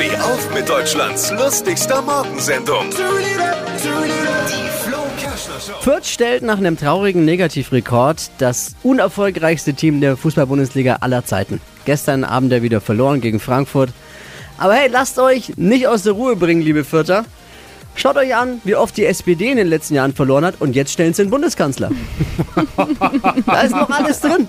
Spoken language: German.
Steh auf mit Deutschlands lustigster Morgensendung. Fürth stellt nach einem traurigen Negativrekord das unerfolgreichste Team der Fußball-Bundesliga aller Zeiten. Gestern Abend ja wieder verloren gegen Frankfurt. Aber hey, lasst euch nicht aus der Ruhe bringen, liebe Fürther. Schaut euch an, wie oft die SPD in den letzten Jahren verloren hat und jetzt stellen sie den Bundeskanzler. da ist noch alles drin.